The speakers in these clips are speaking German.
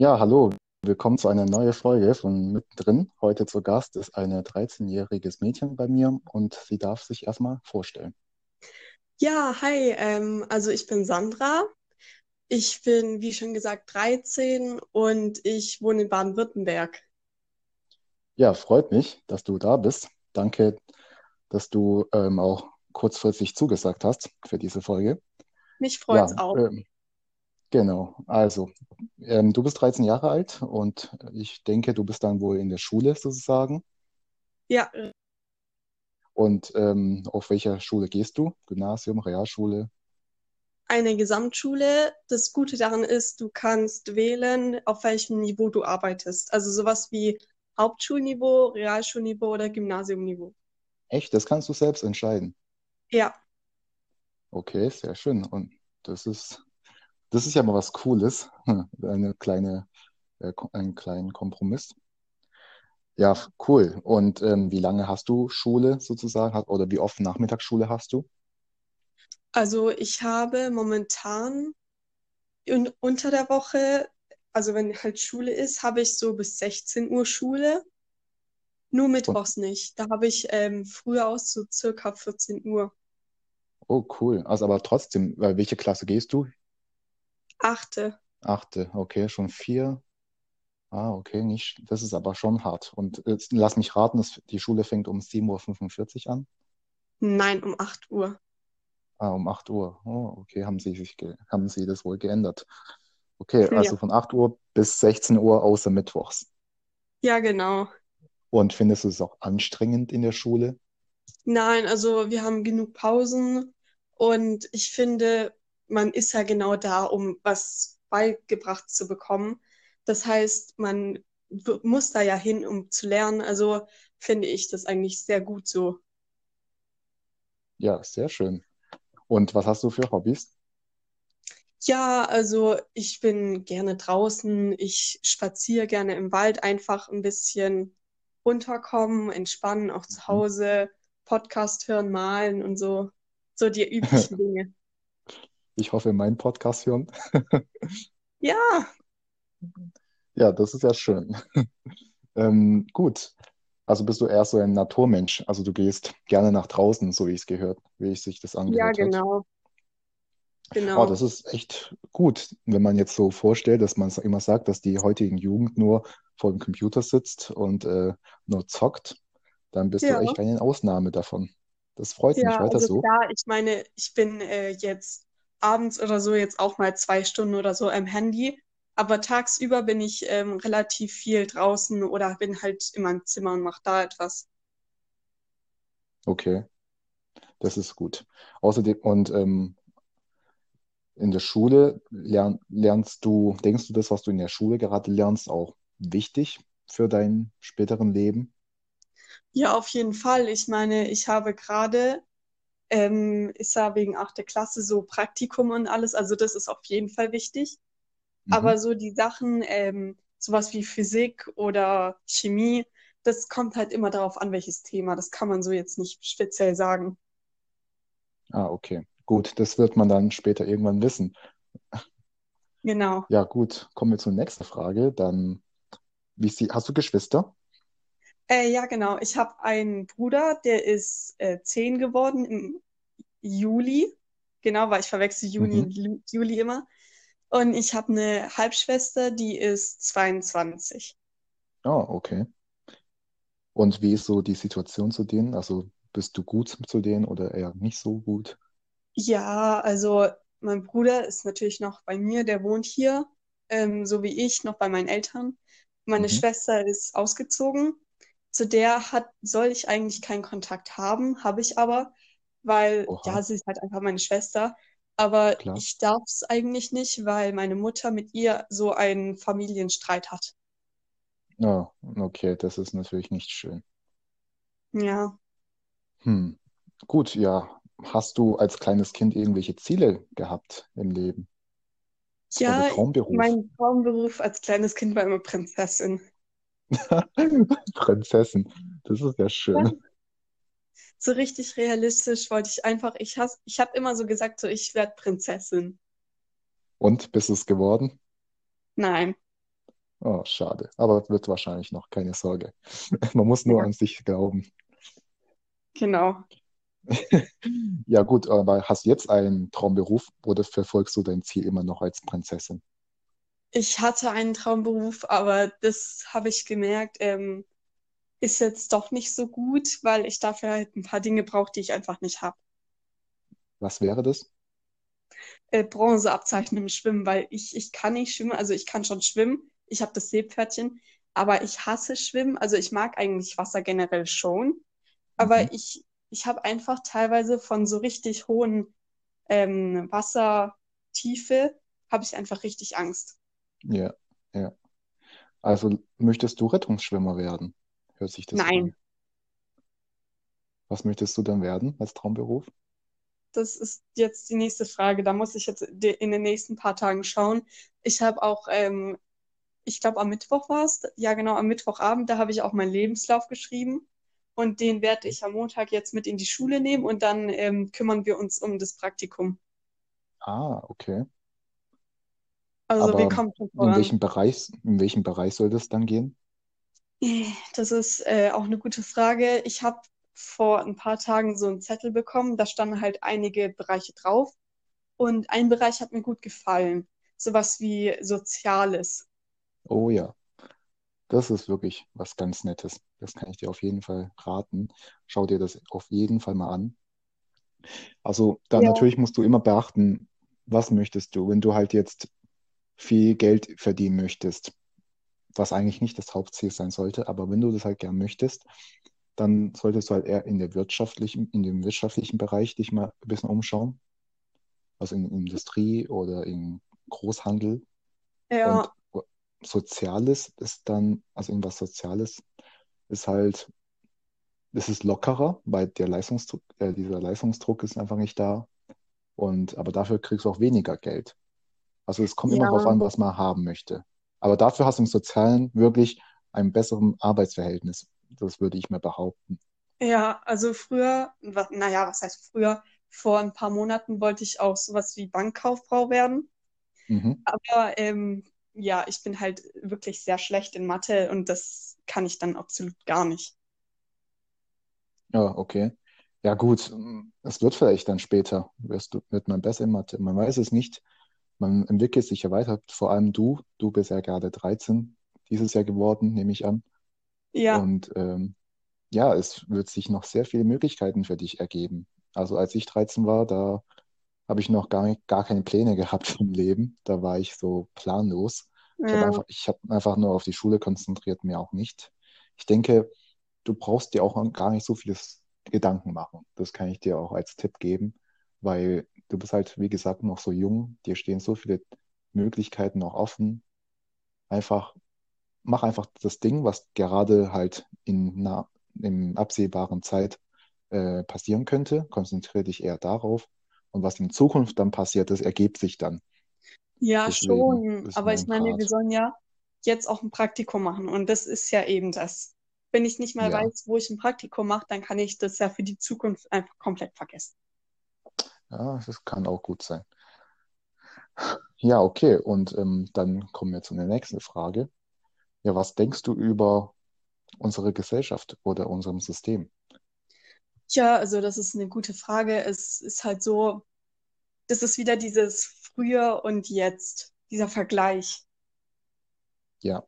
Ja, hallo, willkommen zu einer neuen Folge von Mittendrin. Heute zu Gast ist ein 13-jähriges Mädchen bei mir und sie darf sich erstmal vorstellen. Ja, hi, ähm, also ich bin Sandra. Ich bin, wie schon gesagt, 13 und ich wohne in Baden-Württemberg. Ja, freut mich, dass du da bist. Danke, dass du ähm, auch kurzfristig zugesagt hast für diese Folge. Mich Ja, freut's auch. ähm, genau. Also, ähm, du bist 13 Jahre alt und ich denke, du bist dann wohl in der Schule sozusagen. Ja, Und ähm, auf welcher Schule gehst du? Gymnasium, Realschule? eine Gesamtschule. Das Gute daran ist, du kannst wählen, auf welchem Niveau du arbeitest. Also sowas wie Hauptschulniveau, Realschulniveau oder Gymnasiumniveau. Echt? Das kannst du selbst entscheiden. Ja, Okay, sehr schön. Und das ist, das ist ja mal was Cooles. Eine kleine, äh, einen kleinen Kompromiss. Ja, cool. Und ähm, wie lange hast du Schule sozusagen? Oder wie oft Nachmittagsschule hast du? also ich habe momentan un unter der Woche, also wenn halt Schule ist, habe ich so bis 16 Uhr Schule. Nur Und, mittwochs nicht. Da habe ich ähm, früher aus, so circa 14 Uhr. oh, cool. Also aber trotzdem, welche Klasse gehst du? Achte. Achte, okay, schon vier. Ah, okay, nicht. Das ist aber schon hart. Und äh, lass mich raten, es, die Schule fängt um 7.45 Uhr an. Nein, um 8 Uhr. Ah, um 8 Uhr. Oh, okay, haben Sie sich haben Sie das wohl geändert? Okay, Ja. also von 8 Uhr bis 16 Uhr außer Mittwochs. Ja, genau. Und findest du es auch anstrengend in der Schule? Nein, also wir haben genug Pausen und ich finde, man ist ja genau da, um was beigebracht zu bekommen. Das heißt, man muss da ja hin, um zu lernen. Also finde ich das eigentlich sehr gut so. Ja, sehr schön. Und was hast du für Hobbys? Ja, also ich bin gerne draußen. Ich spaziere gerne im Wald, einfach ein bisschen runterkommen, entspannen, auch zu Mhm. Hause, Podcast hören, malen und so, so die üblichen Dinge. Ich hoffe, mein Podcast hören. Ja, Ja, das ist ja schön. Ähm, gut. Also bist du eher so ein Naturmensch. Also du gehst gerne nach draußen, so wie ich es gehört, wie ich sich das ja, angehört hat. genau, Oh, genau. das ist echt gut, wenn man jetzt so vorstellt, dass man immer sagt, dass die heutigen Jugend nur vor dem Computer sitzt und äh, nur zockt, dann bist du Ja, echt eine Ausnahme davon. Das freut mich. ja, Weiter also so. klar, ich meine, ich bin äh, jetzt abends oder so jetzt auch mal zwei Stunden oder so am Handy, aber tagsüber bin ich ähm, relativ viel draußen oder bin halt in meinem Zimmer und mache da etwas. Okay, das ist gut. Außerdem, und ähm, in der Schule lern, lernst du, denkst du das, was du in der Schule gerade lernst, auch wichtig für dein späteren Leben? Ja, auf jeden Fall. Ich meine, ich habe gerade, ähm, ist ja wegen achter Klasse so Praktikum und alles, also das ist auf jeden Fall wichtig. Mhm. Aber so die Sachen, ähm, sowas wie Physik oder Chemie, das kommt halt immer darauf an, welches Thema. Das kann man so jetzt nicht speziell sagen. Ah, okay. Gut, das wird man dann später irgendwann wissen. Genau. Ja, gut, kommen wir zur nächsten Frage. Dann, wie sie, hast du Geschwister? Äh, ja, genau. Ich habe einen Bruder, der ist äh, zehn geworden im Juli. Genau, weil ich verwechsel Juni Mhm. und Juli immer. Und ich habe eine Halbschwester, die ist 22. Ah, okay. Und wie ist so die Situation zu denen? Also bist du gut zu denen oder eher nicht so gut? Ja, also mein Bruder ist natürlich noch bei mir, der wohnt hier, ähm, so wie ich, noch bei meinen Eltern. Meine Mhm. Schwester ist ausgezogen. Zu der hat, soll ich eigentlich keinen Kontakt haben, habe ich aber, weil Oha, ja, sie ist halt einfach meine Schwester. Aber klar. ich darf es eigentlich nicht, weil meine Mutter mit ihr so einen Familienstreit hat. Ja, okay, das ist natürlich nicht schön. Ja. Hm. Gut, ja. Hast du als kleines Kind irgendwelche Ziele gehabt im Leben? Ja, Traumberuf? mein Traumberuf als kleines Kind war immer Prinzessin. Prinzessin, das ist ja schön. so richtig realistisch wollte ich einfach, ich has, ich habe immer so gesagt, so ich werde Prinzessin. Und bist du es geworden? Nein. Oh, schade. Aber wird wahrscheinlich noch, keine Sorge. Man muss nur Ja, an sich glauben. genau. Ja, gut, aber hast du jetzt einen Traumberuf oder verfolgst du dein Ziel immer noch als Prinzessin? Ich hatte einen Traumberuf, aber das habe ich gemerkt, ähm, ist jetzt doch nicht so gut, weil ich dafür halt ein paar Dinge brauche, die ich einfach nicht habe. Was wäre das? Äh, Bronzeabzeichen im Schwimmen, weil ich, ich kann nicht schwimmen, also ich kann schon schwimmen, ich habe das Seepferdchen, aber ich hasse Schwimmen, also ich mag eigentlich Wasser generell schon, Mhm. aber ich, ich habe einfach teilweise von so richtig hohen ähm, Wassertiefe, habe ich einfach richtig Angst. Ja, ja. Also möchtest du Rettungsschwimmer werden? Hört sich das Nein, an. Was möchtest du dann werden als Traumberuf? das ist jetzt die nächste Frage. Da muss ich jetzt in den nächsten paar Tagen schauen. Ich habe auch, ähm, ich glaube, am Mittwoch war es, ja genau, am Mittwochabend, da habe ich auch meinen Lebenslauf geschrieben. Und den werde ich am Montag jetzt mit in die Schule nehmen und dann ähm, kümmern wir uns um das Praktikum. Ah, okay. Also Aber kommen schon in voran. welchem Bereich, in welchem Bereich soll das dann gehen? Das ist äh, auch eine gute Frage. Ich habe vor ein paar Tagen so einen Zettel bekommen, da standen halt einige Bereiche drauf. Und ein Bereich hat mir gut gefallen. Sowas wie Soziales. Oh ja, das ist wirklich was ganz Nettes. Das kann ich dir auf jeden Fall raten. Schau dir das auf jeden Fall mal an. Also dann Ja, natürlich musst du immer beachten, was möchtest du, wenn du halt jetzt viel Geld verdienen möchtest, was eigentlich nicht das Hauptziel sein sollte, aber wenn du das halt gern möchtest, dann solltest du halt eher in der wirtschaftlichen, in dem wirtschaftlichen Bereich dich mal ein bisschen umschauen, also in Industrie oder im Großhandel. Und ja, Soziales ist dann, also irgendwas Soziales ist halt, es ist lockerer, weil der Leistungsdruck, äh, dieser Leistungsdruck ist einfach nicht da. Und aber dafür kriegst du auch weniger Geld. Also es kommt immer darauf ja, an, was man haben möchte. Aber dafür hast du im Sozialen wirklich ein besseres Arbeitsverhältnis. Das würde ich mir behaupten. ja. Also früher, naja, was heißt früher? Vor ein paar Monaten wollte ich auch sowas wie Bankkauffrau werden. Mhm. Aber ähm, ja, ich bin halt wirklich sehr schlecht in Mathe und das kann ich dann absolut gar nicht. Ja, okay. Ja, gut. Es wird vielleicht dann später, wirst du, wird man besser in Mathe. Man weiß es nicht. Man entwickelt sich ja weiter. Vor allem du. Du bist ja gerade 13 dieses Jahr geworden, nehme ich an. Ja, Und ähm, ja, es wird sich noch sehr viele Möglichkeiten für dich ergeben. Also als ich 13 war, da habe ich noch gar nicht, gar keine Pläne gehabt vom Leben. Da war ich so planlos. Ich habe ja, einfach, ich habe einfach nur auf die Schule konzentriert, mir auch nicht. Ich denke, du brauchst dir auch gar nicht so viele Gedanken machen. Das kann ich dir auch als Tipp geben, weil du bist halt, wie gesagt, noch so jung. Dir stehen so viele Möglichkeiten noch offen. Einfach, mach einfach das Ding, was gerade halt in einer, in absehbaren Zeit äh, passieren könnte. Konzentriere dich eher darauf. Und was in Zukunft dann passiert, das ergibt sich dann. ja, Deswegen schon. Aber ich mein meine, wir Rat. sollen ja jetzt auch ein Praktikum machen und das ist ja eben das. Wenn ich nicht mal Ja, weiß, wo ich ein Praktikum mache, dann kann ich das ja für die Zukunft einfach komplett vergessen. Ja, das kann auch gut sein. Ja, okay. Und ähm, dann kommen wir zu der nächsten Frage. Ja, was denkst du über unsere Gesellschaft oder unserem System? Tja, also das ist eine gute Frage. Es ist halt so, das ist wieder dieses Früher und Jetzt, dieser Vergleich. Ja,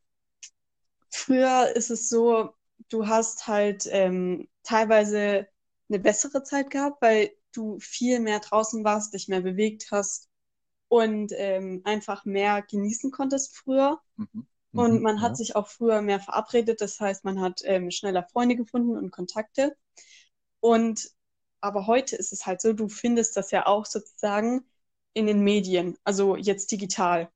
Früher ist es so, du hast halt ähm, teilweise eine bessere Zeit gehabt, weil du viel mehr draußen warst, dich mehr bewegt hast und ähm, einfach mehr genießen konntest früher. mhm. Und Mhm. man hat Ja, sich auch früher mehr verabredet, das heißt, man hat ähm, schneller Freunde gefunden und Kontakte. Und aber heute ist es halt so, du findest das ja auch sozusagen in den Medien, also jetzt digital.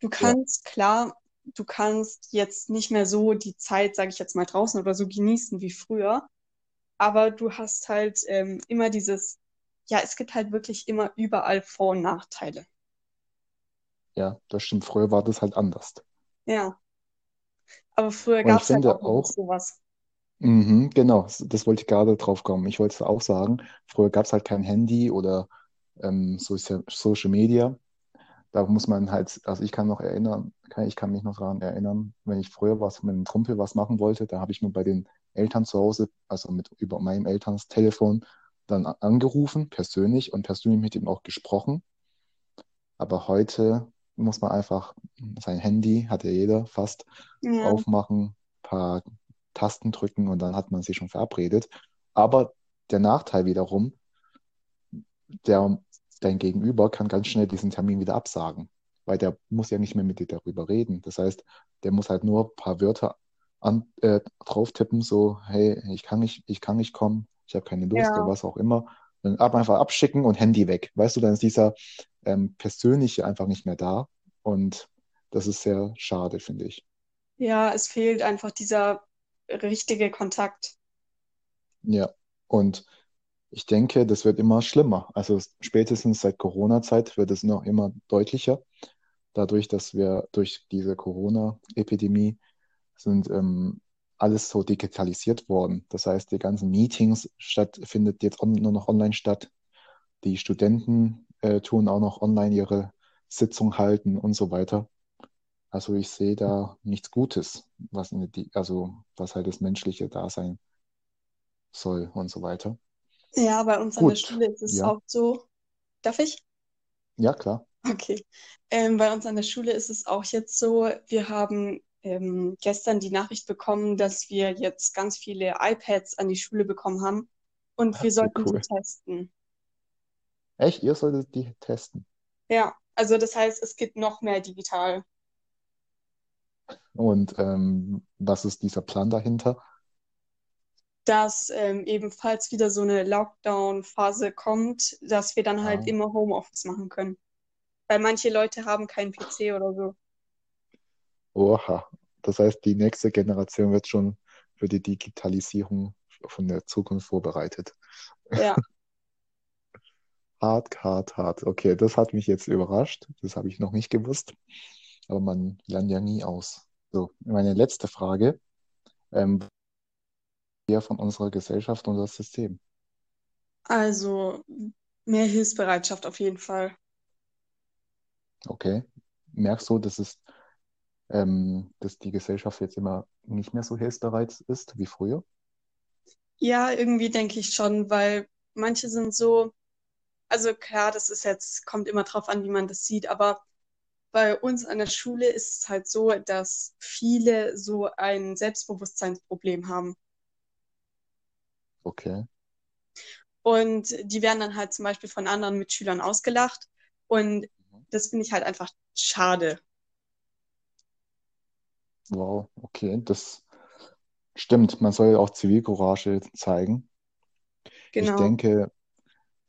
Du ja, kannst, klar, du kannst jetzt nicht mehr so die Zeit, sage ich jetzt mal, draußen oder so genießen wie früher, aber du hast halt ähm, immer dieses, ja, es gibt halt wirklich immer überall Vor- und Nachteile. ja, das stimmt. Früher war das halt anders. Ja, aber früher gab es halt auch auch, sowas. mhm, genau, das wollte ich gerade drauf kommen. Ich wollte auch sagen, früher gab es halt kein Handy oder ähm, Social, Social Media. da muss man halt, also ich kann noch erinnern, kann, ich kann mich noch daran erinnern, wenn ich früher was mit einem Kumpel was machen wollte, da habe ich nur bei den Eltern zu Hause, also mit über meinem Elterns Telefon, dann angerufen, persönlich und persönlich mit ihm auch gesprochen. Aber heute muss man einfach sein Handy, hat ja jeder fast, Ja, aufmachen, paar Tasten drücken und dann hat man sich schon verabredet. Aber der Nachteil wiederum, der, dein Gegenüber kann ganz schnell diesen Termin wieder absagen, weil der muss ja nicht mehr mit dir darüber reden. Das heißt, der muss halt nur ein paar Wörter an, äh, drauf tippen, so, hey, ich kann nicht, ich kann nicht kommen, ich habe keine Lust oder ja, was auch immer. Dann ab, einfach abschicken und Handy weg. Weißt du, dann ist dieser ähm, Persönliche einfach nicht mehr da. Und das ist sehr schade, finde ich. ja, es fehlt einfach dieser richtige Kontakt. Ja. Und ich denke, das wird immer schlimmer. Also spätestens seit Corona-Zeit wird es noch immer deutlicher. Dadurch, dass wir durch diese Corona-Epidemie sind ähm, alles so digitalisiert worden. Das heißt, die ganzen Meetings statt, findet jetzt nur noch online statt. Die Studenten äh, tun auch noch online ihre Sitzung halten und so weiter. Also ich sehe da nichts Gutes, was die, also was halt das menschliche Dasein soll und so weiter. Ja, bei uns an der Gut, Schule ist es ja, auch so. Darf ich? ja, klar. Okay. Ähm, bei uns an der Schule ist es auch jetzt so, wir haben ähm, gestern die Nachricht bekommen, dass wir jetzt ganz viele iPads an die Schule bekommen haben und wir Wie sollten die cool. testen. Echt? Ihr solltet die testen. Ja, also das heißt, es geht noch mehr digital. Und ähm, was ist dieser Plan dahinter? Dass ähm, ebenfalls wieder so eine Lockdown-Phase kommt, dass wir dann halt Ah, immer Homeoffice machen können. Weil manche Leute haben keinen PC oder so. Oha. Das heißt, die nächste Generation wird schon für die Digitalisierung von der Zukunft vorbereitet. Ja, Hart, hart, hart. Okay, das hat mich jetzt überrascht. Das habe ich noch nicht gewusst. Aber man lernt ja nie aus. So, meine letzte Frage. Ähm, wer von unserer Gesellschaft und das System? also mehr Hilfsbereitschaft auf jeden Fall. Okay. Merkst du, dass es, ähm, dass die Gesellschaft jetzt immer nicht mehr so hilfsbereit ist wie früher? Ja, irgendwie denke ich schon, weil manche sind so, also klar, das ist jetzt, kommt immer drauf an, wie man das sieht, aber bei uns an der Schule ist es halt so, dass viele so ein Selbstbewusstseinsproblem haben. Okay. Und die werden dann halt zum Beispiel von anderen Mitschülern ausgelacht. Und das finde ich halt einfach schade. Wow, okay. Das stimmt. Man soll ja auch Zivilcourage zeigen. Ich Genau. denke,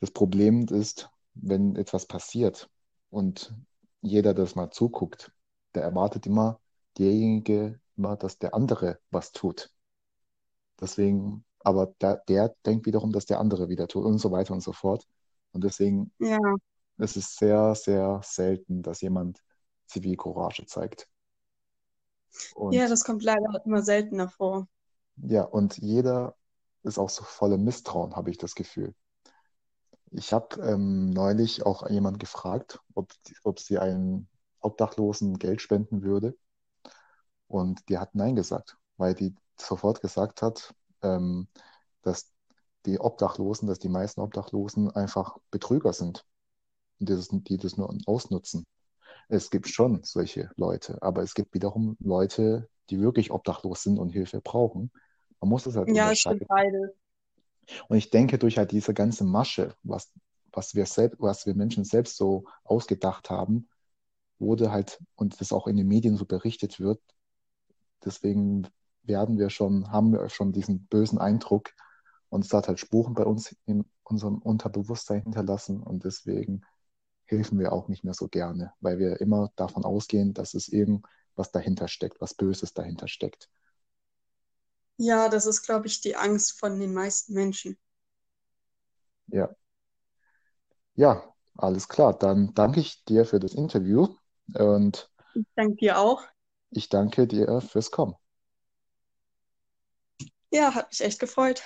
das Problem ist, wenn etwas passiert und jeder das mal zuguckt, der erwartet immer derjenige immer, dass der andere was tut. Deswegen, aber der, der denkt wiederum, dass der andere wieder tut und so weiter und so fort. Und deswegen Ja. ist es sehr, sehr selten, dass jemand Zivilcourage zeigt. Ja, Und das kommt leider immer seltener vor. ja, und jeder ist auch so voller Misstrauen, habe ich das Gefühl. Ich habe ähm, neulich auch jemand gefragt, ob, ob sie einen Obdachlosen Geld spenden würde. Und die hat Nein gesagt, weil die sofort gesagt hat, ähm, dass die Obdachlosen, dass die meisten Obdachlosen einfach Betrüger sind, die das, die das nur ausnutzen. Es gibt schon solche Leute, aber es gibt wiederum Leute, die wirklich obdachlos sind und Hilfe brauchen. Man muss das halt Ja, es stimmt beide. Und ich denke, durch halt diese ganze Masche, was, was wir selbst, was wir Menschen selbst so ausgedacht haben, wurde halt, und das auch in den Medien so berichtet wird, deswegen werden wir schon, haben wir schon diesen bösen Eindruck und es hat halt Spuren bei uns in unserem Unterbewusstsein hinterlassen und deswegen helfen wir auch nicht mehr so gerne, weil wir immer davon ausgehen, dass es irgendwas dahinter steckt, was Böses dahinter steckt. Ja, das ist, glaube ich, die Angst von den meisten Menschen. Ja, ja, alles klar. Dann danke ich dir für das Interview und Ich danke dir auch. ich danke dir fürs Kommen. Ja, hat mich echt gefreut.